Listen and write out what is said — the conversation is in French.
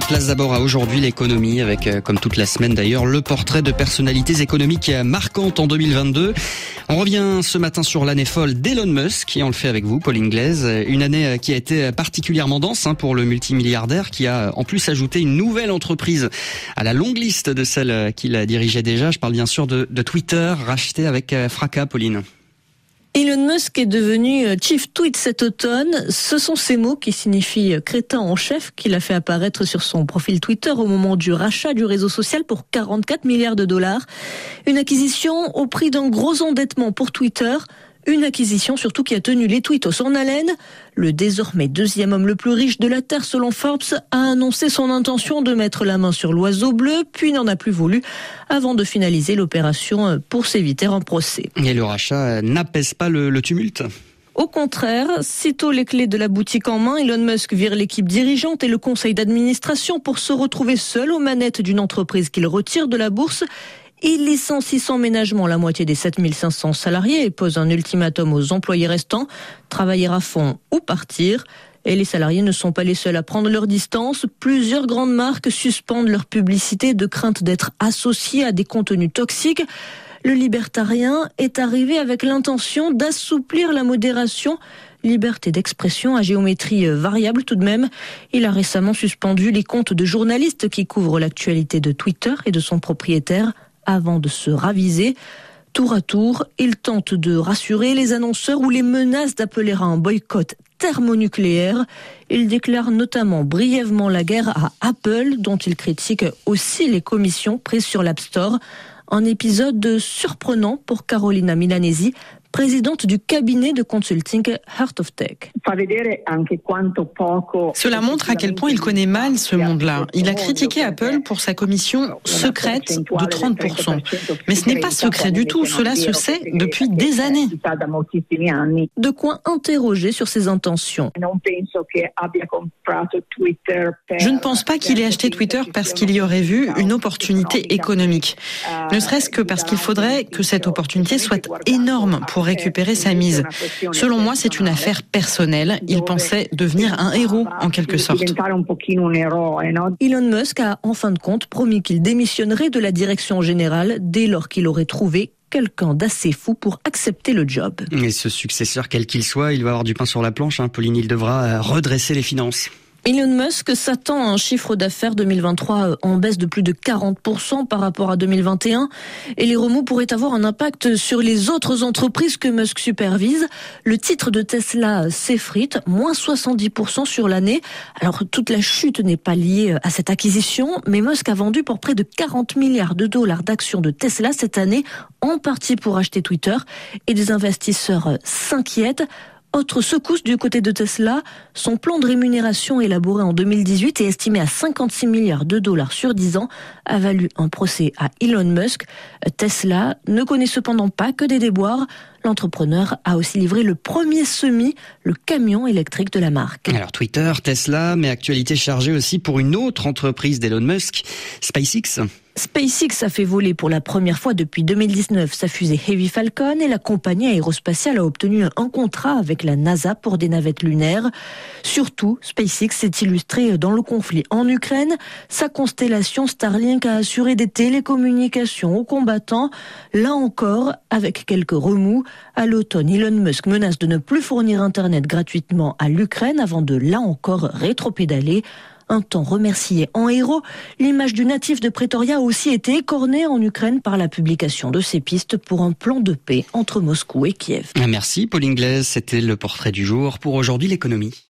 Place d'abord à aujourd'hui l'économie avec, euh, comme toute la semaine d'ailleurs, le portrait de personnalités économiques marquantes en 2022. On revient ce matin sur l'année folle d'Elon Musk et on le fait avec vous, Paul Inglaise. Une année euh, qui a été particulièrement dense hein, pour le multimilliardaire qui a en plus ajouté une nouvelle entreprise à la longue liste de celles qu'il dirigeait déjà. Je parle bien sûr de, de Twitter, racheté avec euh, fracas, Pauline. Elon Musk est devenu euh, Chief Tweet cet automne. Ce sont ces mots qui signifient euh, crétin en chef qu'il a fait apparaître sur son profil Twitter au moment du rachat du réseau social pour 44 milliards de dollars. Une acquisition au prix d'un gros endettement pour Twitter. Une acquisition surtout qui a tenu les tweets en haleine. Le désormais deuxième homme le plus riche de la Terre selon Forbes a annoncé son intention de mettre la main sur l'oiseau bleu, puis n'en a plus voulu avant de finaliser l'opération pour s'éviter un procès. Et le rachat n'apaise pas le, le tumulte au contraire, sitôt les clés de la boutique en main, Elon Musk vire l'équipe dirigeante et le conseil d'administration pour se retrouver seul aux manettes d'une entreprise qu'il retire de la bourse il licencie sans ménagement la moitié des 7500 salariés et pose un ultimatum aux employés restants, travailler à fond ou partir. Et les salariés ne sont pas les seuls à prendre leur distance. Plusieurs grandes marques suspendent leur publicité de crainte d'être associées à des contenus toxiques. Le libertarien est arrivé avec l'intention d'assouplir la modération liberté d'expression à géométrie variable tout de même. Il a récemment suspendu les comptes de journalistes qui couvrent l'actualité de Twitter et de son propriétaire avant de se raviser. Tour à tour, il tente de rassurer les annonceurs ou les menace d'appeler à un boycott thermonucléaire. Il déclare notamment brièvement la guerre à Apple, dont il critique aussi les commissions prises sur l'App Store. Un épisode surprenant pour Carolina Milanesi, présidente du cabinet de consulting Heart of Tech. Cela montre à quel point il connaît mal ce monde-là. Il a critiqué Apple pour sa commission secrète de 30%. Mais ce n'est pas secret du tout, cela se sait depuis des années. De quoi interroger sur ses intentions. Je ne pense pas qu'il ait acheté Twitter parce qu'il y aurait vu une opportunité économique. Ne serait-ce que parce qu'il faudrait que cette opportunité soit énorme pour récupérer sa mise. Selon moi, c'est une affaire personnelle. Il pensait devenir un héros en quelque sorte. Elon Musk a en fin de compte promis qu'il démissionnerait de la direction générale dès lors qu'il aurait trouvé quelqu'un d'assez fou pour accepter le job. Et ce successeur, quel qu'il soit, il va avoir du pain sur la planche. Hein. Pauline, il devra euh, redresser les finances. Elon Musk s'attend à un chiffre d'affaires 2023 euh, en baisse de plus de 40% par rapport à 2021 et les remous pourraient avoir un impact sur les autres entreprises que Musk supervise. Le titre de Tesla s'effrite, moins 70% sur l'année. Alors toute la chute n'est pas liée euh, à cette acquisition, mais Musk a vendu pour près de 40 milliards de dollars d'actions de Tesla cette année, en partie pour acheter Twitter et des investisseurs euh, s'inquiètent. Autre secousse du côté de Tesla, son plan de rémunération élaboré en 2018 et estimé à 56 milliards de dollars sur 10 ans a valu un procès à Elon Musk. Tesla ne connaît cependant pas que des déboires. L'entrepreneur a aussi livré le premier semi, le camion électrique de la marque. Alors Twitter, Tesla, mais actualité chargée aussi pour une autre entreprise d'Elon Musk, SpaceX. SpaceX a fait voler pour la première fois depuis 2019 sa fusée Heavy Falcon et la compagnie aérospatiale a obtenu un contrat avec la NASA pour des navettes lunaires. Surtout, SpaceX s'est illustré dans le conflit en Ukraine. Sa constellation Starlink a assuré des télécommunications aux combattants. Là encore, avec quelques remous, à l'automne, Elon Musk menace de ne plus fournir Internet gratuitement à l'Ukraine avant de là encore rétropédaler un temps remercié en héros, l'image du natif de Pretoria a aussi été écornée en Ukraine par la publication de ces pistes pour un plan de paix entre Moscou et Kiev. Merci Paul Inglaise, c'était le portrait du jour pour aujourd'hui l'économie.